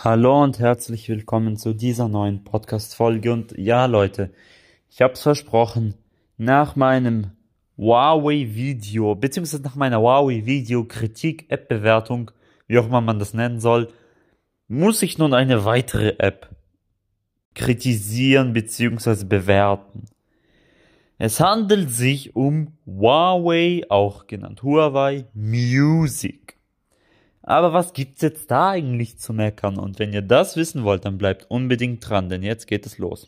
Hallo und herzlich willkommen zu dieser neuen Podcast-Folge. Und ja, Leute, ich hab's versprochen, nach meinem Huawei-Video, beziehungsweise nach meiner Huawei-Video-Kritik-App-Bewertung, wie auch immer man das nennen soll, muss ich nun eine weitere App kritisieren beziehungsweise bewerten. Es handelt sich um Huawei, auch genannt Huawei Music. Aber was gibt's jetzt da eigentlich zu meckern? Und wenn ihr das wissen wollt, dann bleibt unbedingt dran, denn jetzt geht es los.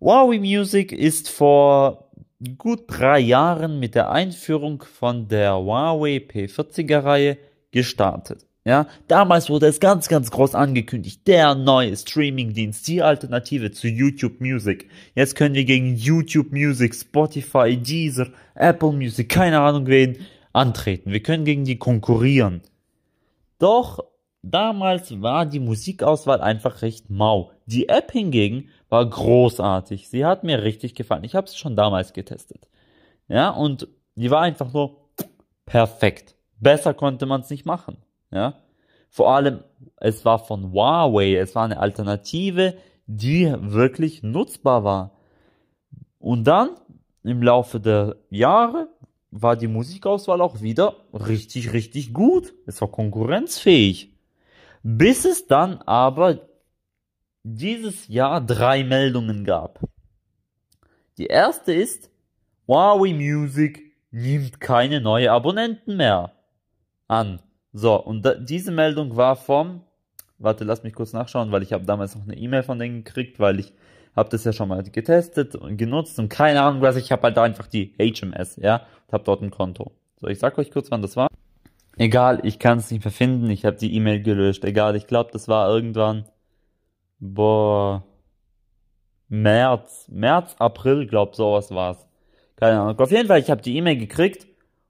Huawei Music ist vor gut drei Jahren mit der Einführung von der Huawei P40er Reihe gestartet. Ja, damals wurde es ganz, ganz groß angekündigt. Der neue Streamingdienst, die Alternative zu YouTube Music. Jetzt können wir gegen YouTube Music, Spotify, Deezer, Apple Music, keine Ahnung wen, antreten. Wir können gegen die konkurrieren. Doch damals war die Musikauswahl einfach recht mau. Die App hingegen war großartig. Sie hat mir richtig gefallen. Ich habe sie schon damals getestet. Ja, und die war einfach nur perfekt. Besser konnte man es nicht machen. Ja, vor allem es war von Huawei. Es war eine Alternative, die wirklich nutzbar war. Und dann im Laufe der Jahre war die Musikauswahl auch wieder richtig, richtig gut. Es war konkurrenzfähig. Bis es dann aber dieses Jahr drei Meldungen gab. Die erste ist, Huawei Music nimmt keine neuen Abonnenten mehr an. So, und diese Meldung war vom, warte, lass mich kurz nachschauen, weil ich habe damals noch eine E-Mail von denen gekriegt, weil ich habe das ja schon mal getestet und genutzt und keine Ahnung was, ich habe halt einfach die HMS, ja, und habe dort ein Konto. So, ich sag euch kurz, wann das war. Egal, ich kann es nicht mehr finden, ich habe die E-Mail gelöscht. Egal, ich glaube, das war irgendwann, boah, März, März, April, glaub, sowas war's. Keine Ahnung. Auf jeden Fall, ich habe die E-Mail gekriegt.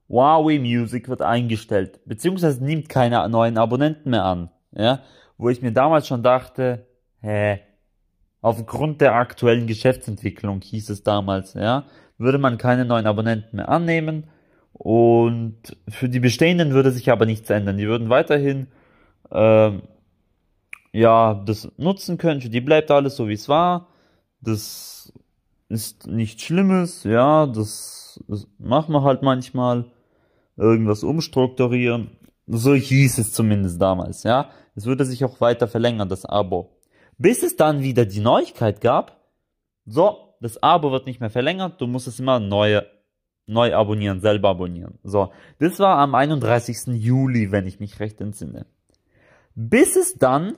Huawei Music wird eingestellt, beziehungsweise nimmt keine neuen Abonnenten mehr an. Ja, wo ich mir damals schon dachte, hä, Aufgrund der aktuellen Geschäftsentwicklung hieß es damals, ja, würde man keine neuen Abonnenten mehr annehmen und für die bestehenden würde sich aber nichts ändern. Die würden weiterhin ähm, ja das nutzen können. Für die bleibt alles so wie es war. Das ist nichts Schlimmes, ja, das, das machen wir halt manchmal. Irgendwas umstrukturieren. So hieß es zumindest damals, ja. Es würde sich auch weiter verlängern, das Abo. Bis es dann wieder die Neuigkeit gab, so, das Abo wird nicht mehr verlängert, du musst es immer neu, neu abonnieren, selber abonnieren. So, das war am 31. Juli, wenn ich mich recht entsinne. Bis es dann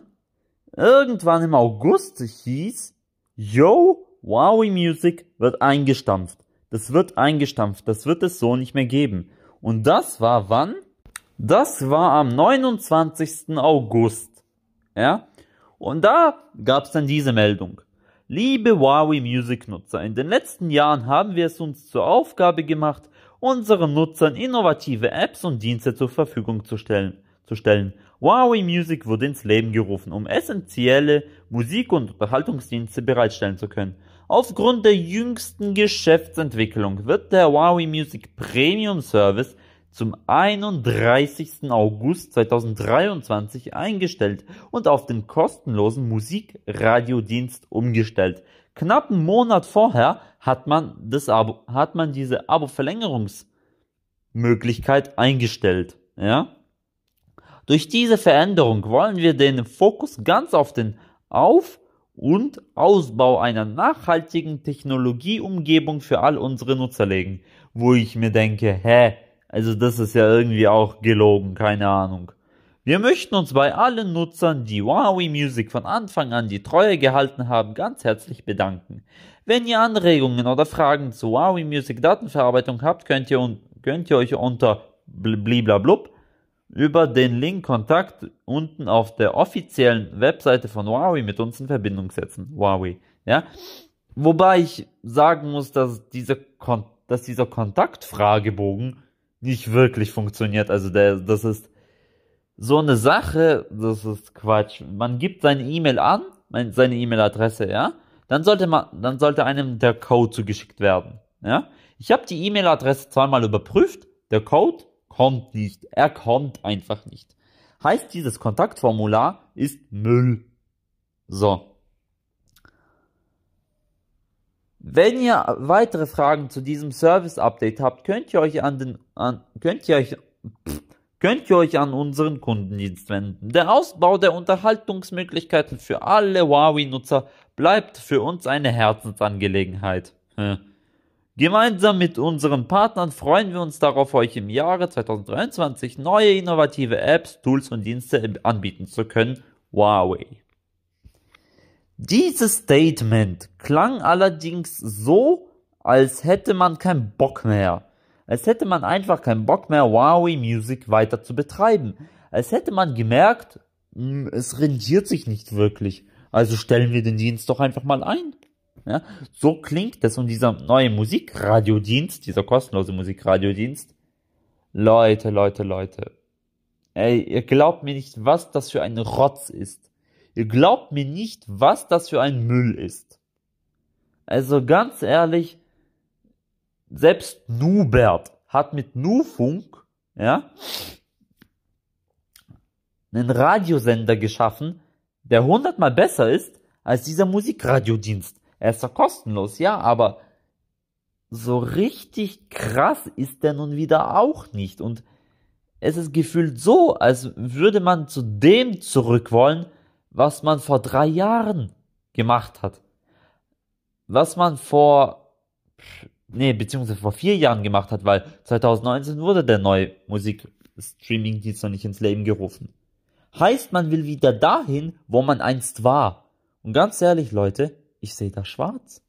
irgendwann im August hieß, yo, Huawei Music wird eingestampft. Das wird eingestampft, das wird es so nicht mehr geben. Und das war wann? Das war am 29. August. Ja? Und da gab es dann diese Meldung. Liebe Huawei Music Nutzer, in den letzten Jahren haben wir es uns zur Aufgabe gemacht, unseren Nutzern innovative Apps und Dienste zur Verfügung zu stellen. Zu stellen. Huawei Music wurde ins Leben gerufen, um essentielle Musik- und Unterhaltungsdienste bereitstellen zu können. Aufgrund der jüngsten Geschäftsentwicklung wird der Huawei Music Premium Service zum 31. August 2023 eingestellt und auf den kostenlosen Musikradiodienst umgestellt. Knapp einen Monat vorher hat man das Abo, hat man diese Abo-Verlängerungsmöglichkeit eingestellt, ja? Durch diese Veränderung wollen wir den Fokus ganz auf den Auf- und Ausbau einer nachhaltigen Technologieumgebung für all unsere Nutzer legen, wo ich mir denke, hä, also das ist ja irgendwie auch gelogen, keine Ahnung. Wir möchten uns bei allen Nutzern, die Huawei Music von Anfang an die Treue gehalten haben, ganz herzlich bedanken. Wenn ihr Anregungen oder Fragen zu Huawei Music Datenverarbeitung habt, könnt ihr, könnt ihr euch unter bliblablub über den Link Kontakt unten auf der offiziellen Webseite von Huawei mit uns in Verbindung setzen. Huawei, ja. Wobei ich sagen muss, dass dieser, Kon dass dieser Kontaktfragebogen nicht wirklich funktioniert. Also der, das ist so eine Sache, das ist Quatsch. Man gibt seine E-Mail an, seine E-Mail-Adresse, ja, dann sollte man, dann sollte einem der Code zugeschickt werden, ja. Ich habe die E-Mail-Adresse zweimal überprüft, der Code kommt nicht, er kommt einfach nicht. Heißt dieses Kontaktformular ist Müll. So. Wenn ihr weitere Fragen zu diesem Service Update habt, könnt ihr euch an den, an, könnt ihr euch, könnt ihr euch an unseren Kundendienst wenden. Der Ausbau der Unterhaltungsmöglichkeiten für alle Huawei-Nutzer bleibt für uns eine Herzensangelegenheit. Gemeinsam mit unseren Partnern freuen wir uns darauf, euch im Jahre 2023 neue innovative Apps, Tools und Dienste anbieten zu können. Huawei. Dieses Statement klang allerdings so, als hätte man keinen Bock mehr. Als hätte man einfach keinen Bock mehr, Huawei Music weiter zu betreiben. Als hätte man gemerkt, hm, es rentiert sich nicht wirklich. Also stellen wir den Dienst doch einfach mal ein. Ja, so klingt es und dieser neue Musikradiodienst, dieser kostenlose Musikradiodienst. Leute, Leute, Leute. Ey, ihr glaubt mir nicht, was das für ein Rotz ist. Ihr glaubt mir nicht, was das für ein Müll ist. Also ganz ehrlich, selbst Nubert hat mit Nufunk, ja, einen Radiosender geschaffen, der hundertmal besser ist als dieser Musikradiodienst. Er ist doch kostenlos, ja, aber so richtig krass ist der nun wieder auch nicht. Und es ist gefühlt so, als würde man zu dem zurück wollen, was man vor drei Jahren gemacht hat. Was man vor, nee, beziehungsweise vor vier Jahren gemacht hat, weil 2019 wurde der neue Musikstreaming-Dienst noch nicht ins Leben gerufen. Heißt, man will wieder dahin, wo man einst war. Und ganz ehrlich, Leute, ich sehe da schwarz.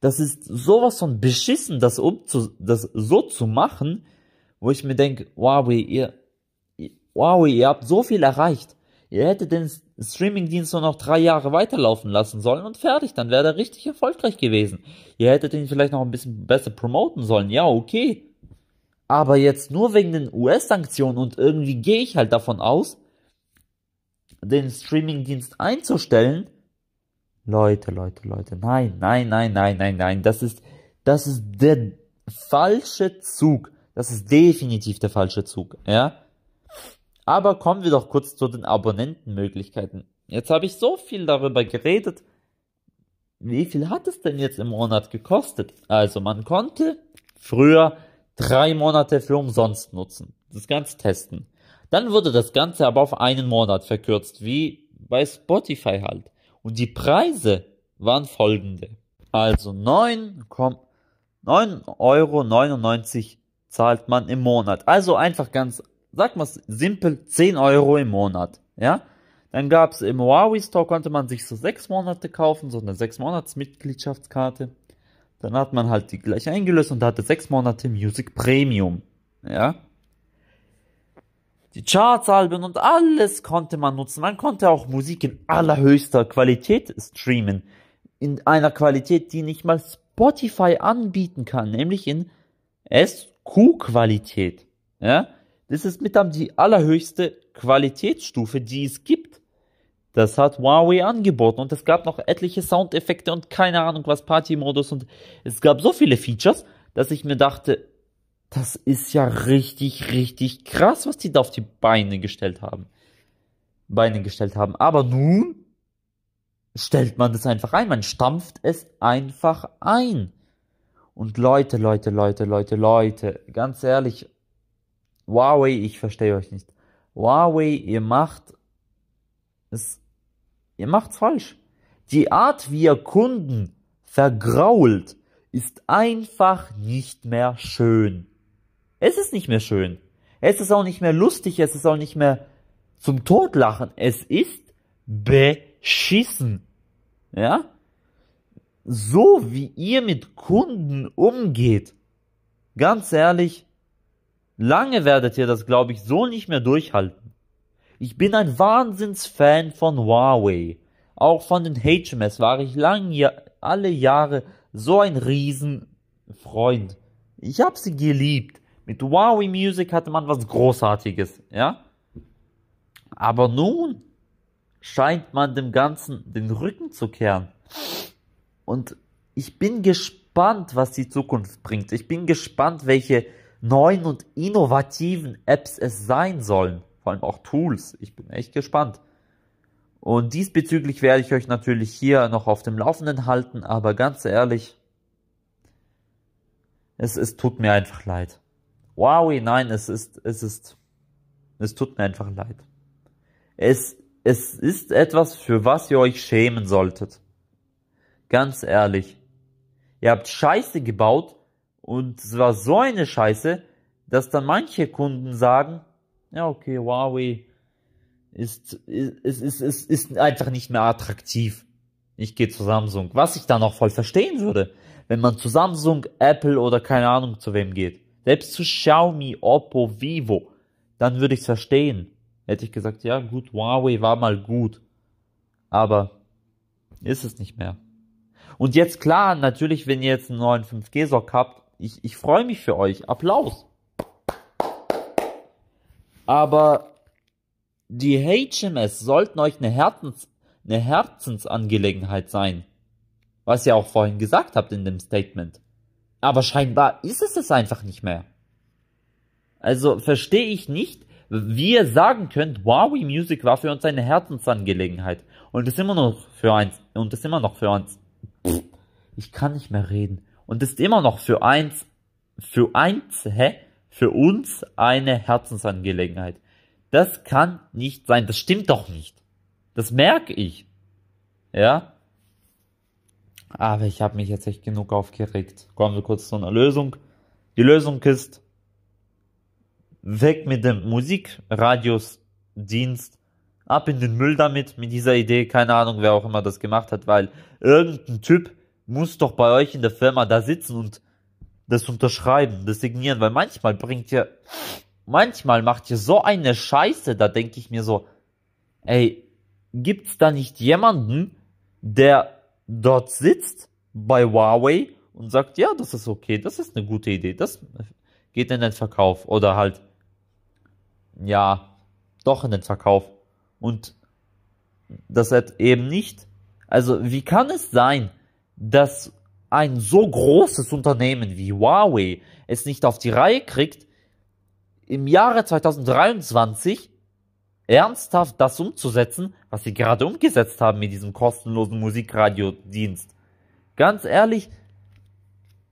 Das ist sowas von beschissen, das, um zu, das so zu machen, wo ich mir denke, wow, ihr, wow, ihr habt so viel erreicht. Ihr hättet den Streamingdienst nur noch drei Jahre weiterlaufen lassen sollen und fertig, dann wäre er richtig erfolgreich gewesen. Ihr hättet ihn vielleicht noch ein bisschen besser promoten sollen, ja, okay. Aber jetzt nur wegen den US-Sanktionen und irgendwie gehe ich halt davon aus, den Streamingdienst einzustellen, Leute, Leute, Leute, nein, nein, nein, nein, nein, nein, das ist, das ist der falsche Zug. Das ist definitiv der falsche Zug, ja. Aber kommen wir doch kurz zu den Abonnentenmöglichkeiten. Jetzt habe ich so viel darüber geredet. Wie viel hat es denn jetzt im Monat gekostet? Also man konnte früher drei Monate für umsonst nutzen. Das Ganze testen. Dann wurde das Ganze aber auf einen Monat verkürzt, wie bei Spotify halt. Und die Preise waren folgende. Also 9, 9,99 Euro zahlt man im Monat. Also einfach ganz, sag mal simpel, 10 Euro im Monat. Ja? Dann gab's im Huawei Store, konnte man sich so 6 Monate kaufen, so eine 6 Monats Mitgliedschaftskarte. Dann hat man halt die gleich eingelöst und hatte 6 Monate Music Premium. Ja? Die Chartsalben und alles konnte man nutzen. Man konnte auch Musik in allerhöchster Qualität streamen. In einer Qualität, die nicht mal Spotify anbieten kann, nämlich in SQ-Qualität. Ja? Das ist mit am die allerhöchste Qualitätsstufe, die es gibt. Das hat Huawei angeboten und es gab noch etliche Soundeffekte und keine Ahnung was Partymodus und es gab so viele Features, dass ich mir dachte, das ist ja richtig, richtig krass, was die da auf die Beine gestellt haben. Beine gestellt haben. Aber nun stellt man das einfach ein. Man stampft es einfach ein. Und Leute, Leute, Leute, Leute, Leute, ganz ehrlich, Huawei, ich verstehe euch nicht. Huawei, ihr macht es, ihr macht's falsch. Die Art, wie ihr Kunden vergrault, ist einfach nicht mehr schön. Es ist nicht mehr schön. Es ist auch nicht mehr lustig, es ist auch nicht mehr zum Totlachen. Es ist beschissen. Ja? So wie ihr mit Kunden umgeht. Ganz ehrlich, lange werdet ihr das, glaube ich, so nicht mehr durchhalten. Ich bin ein Wahnsinnsfan von Huawei. Auch von den HMS war ich lang, alle Jahre so ein Riesenfreund. Ich habe sie geliebt. Mit Huawei Music hatte man was Großartiges, ja? Aber nun scheint man dem Ganzen den Rücken zu kehren. Und ich bin gespannt, was die Zukunft bringt. Ich bin gespannt, welche neuen und innovativen Apps es sein sollen. Vor allem auch Tools. Ich bin echt gespannt. Und diesbezüglich werde ich euch natürlich hier noch auf dem Laufenden halten, aber ganz ehrlich, es, es tut mir einfach leid. Huawei, nein, es ist, es ist, es tut mir einfach leid. Es, es ist etwas, für was ihr euch schämen solltet. Ganz ehrlich. Ihr habt Scheiße gebaut und es war so eine Scheiße, dass dann manche Kunden sagen, ja okay, Huawei ist, ist, ist, ist, ist einfach nicht mehr attraktiv. Ich gehe zu Samsung. Was ich dann auch voll verstehen würde, wenn man zu Samsung, Apple oder keine Ahnung zu wem geht. Selbst zu Xiaomi, Oppo, Vivo. Dann würde ich es verstehen. Hätte ich gesagt, ja gut, Huawei war mal gut. Aber ist es nicht mehr. Und jetzt klar, natürlich, wenn ihr jetzt einen neuen 5G-Sock habt, ich, ich freue mich für euch. Applaus. Aber die HMS sollten euch eine, Herzens, eine Herzensangelegenheit sein. Was ihr auch vorhin gesagt habt in dem Statement. Aber scheinbar ist es es einfach nicht mehr. Also verstehe ich nicht, wie ihr sagen könnt, Huawei Music war für uns eine Herzensangelegenheit. Und ist immer noch für eins, und ist immer noch für uns. Pff, ich kann nicht mehr reden. Und ist immer noch für eins, für eins, hä? Für uns eine Herzensangelegenheit. Das kann nicht sein. Das stimmt doch nicht. Das merke ich. Ja? Aber ich habe mich jetzt echt genug aufgeregt. Kommen wir kurz zu einer Lösung. Die Lösung ist weg mit dem Musikradiusdienst, ab in den Müll damit, mit dieser Idee, keine Ahnung, wer auch immer das gemacht hat, weil irgendein Typ muss doch bei euch in der Firma da sitzen und das unterschreiben, das signieren, weil manchmal bringt ihr, manchmal macht ihr so eine Scheiße, da denke ich mir so, ey, gibt's da nicht jemanden, der dort sitzt bei Huawei und sagt, ja, das ist okay, das ist eine gute Idee, das geht in den Verkauf oder halt, ja, doch in den Verkauf und das hat eben nicht, also wie kann es sein, dass ein so großes Unternehmen wie Huawei es nicht auf die Reihe kriegt, im Jahre 2023 ernsthaft das umzusetzen, was sie gerade umgesetzt haben mit diesem kostenlosen Musikradiodienst. Ganz ehrlich,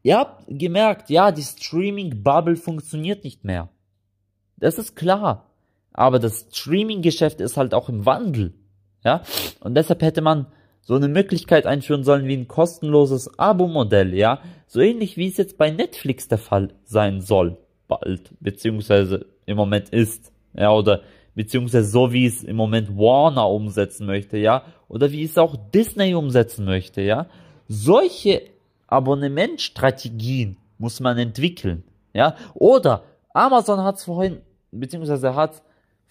ihr habt gemerkt, ja, die Streaming-Bubble funktioniert nicht mehr. Das ist klar. Aber das Streaming-Geschäft ist halt auch im Wandel. Ja, und deshalb hätte man so eine Möglichkeit einführen sollen wie ein kostenloses Abo-Modell, ja, so ähnlich wie es jetzt bei Netflix der Fall sein soll, bald, beziehungsweise im Moment ist, ja, oder beziehungsweise so wie es im Moment Warner umsetzen möchte, ja, oder wie es auch Disney umsetzen möchte, ja. Solche Abonnementstrategien muss man entwickeln, ja. Oder Amazon hat es vorhin, beziehungsweise hat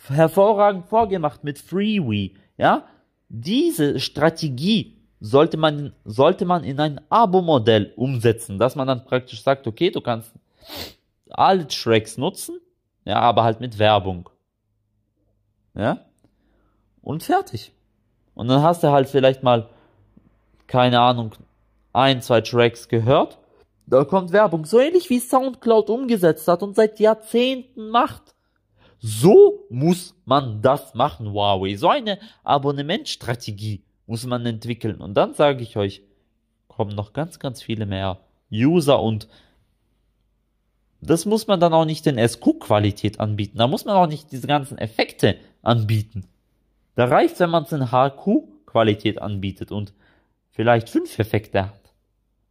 hervorragend vorgemacht mit Freewee, ja. Diese Strategie sollte man, sollte man in ein Abo-Modell umsetzen, dass man dann praktisch sagt, okay, du kannst alle Tracks nutzen, ja, aber halt mit Werbung. Ja? Und fertig. Und dann hast du halt vielleicht mal, keine Ahnung, ein, zwei Tracks gehört. Da kommt Werbung. So ähnlich wie Soundcloud umgesetzt hat und seit Jahrzehnten macht. So muss man das machen, Huawei. So eine Abonnementstrategie muss man entwickeln. Und dann sage ich euch, kommen noch ganz, ganz viele mehr User und das muss man dann auch nicht in SQ-Qualität anbieten. Da muss man auch nicht diese ganzen Effekte anbieten. Da reicht, wenn man es in HQ-Qualität anbietet und vielleicht fünf Effekte hat.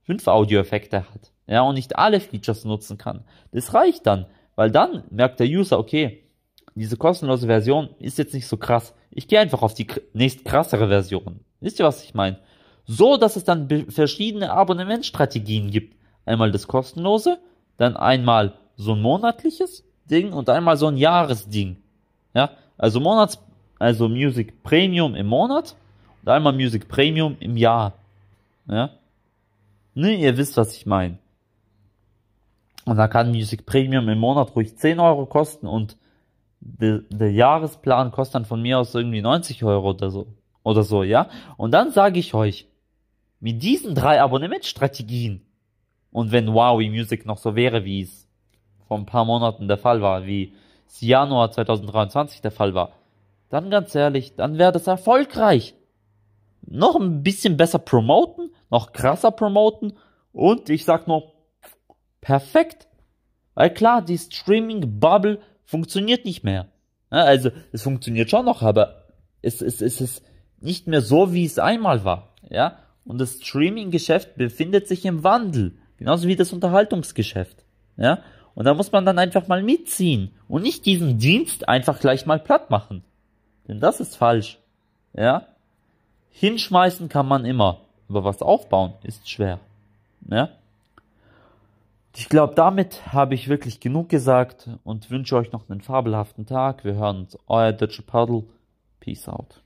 Fünf Audio-Effekte hat. Ja, und nicht alle Features nutzen kann. Das reicht dann, weil dann merkt der User, okay, diese kostenlose Version ist jetzt nicht so krass. Ich gehe einfach auf die nächst krassere Version. Wisst ihr, was ich meine? So, dass es dann verschiedene Abonnementstrategien gibt. Einmal das kostenlose, dann einmal so ein monatliches Ding und einmal so ein Jahresding. Ja, also Monats, also Music Premium im Monat und einmal Music Premium im Jahr. Ja, ne, ihr wisst, was ich meine. Und da kann Music Premium im Monat ruhig 10 Euro kosten und der, der Jahresplan kostet dann von mir aus irgendwie 90 Euro oder so. Oder so, ja. Und dann sage ich euch, mit diesen drei Abonnementstrategien und wenn Huawei Music noch so wäre, wie es vor ein paar Monaten der Fall war, wie es Januar 2023 der Fall war, dann ganz ehrlich, dann wäre das erfolgreich. Noch ein bisschen besser promoten, noch krasser promoten und ich sag nur, perfekt. Weil klar, die Streaming-Bubble funktioniert nicht mehr. Ja, also, es funktioniert schon noch, aber es, es, es ist nicht mehr so, wie es einmal war. Ja, und das Streaming-Geschäft befindet sich im Wandel. Genauso wie das Unterhaltungsgeschäft. Ja, und da muss man dann einfach mal mitziehen und nicht diesen Dienst einfach gleich mal platt machen. Denn das ist falsch. Ja? Hinschmeißen kann man immer, aber was aufbauen ist schwer. Ja? Ich glaube, damit habe ich wirklich genug gesagt und wünsche euch noch einen fabelhaften Tag. Wir hören uns. Euer Deutsche Paddle. Peace out.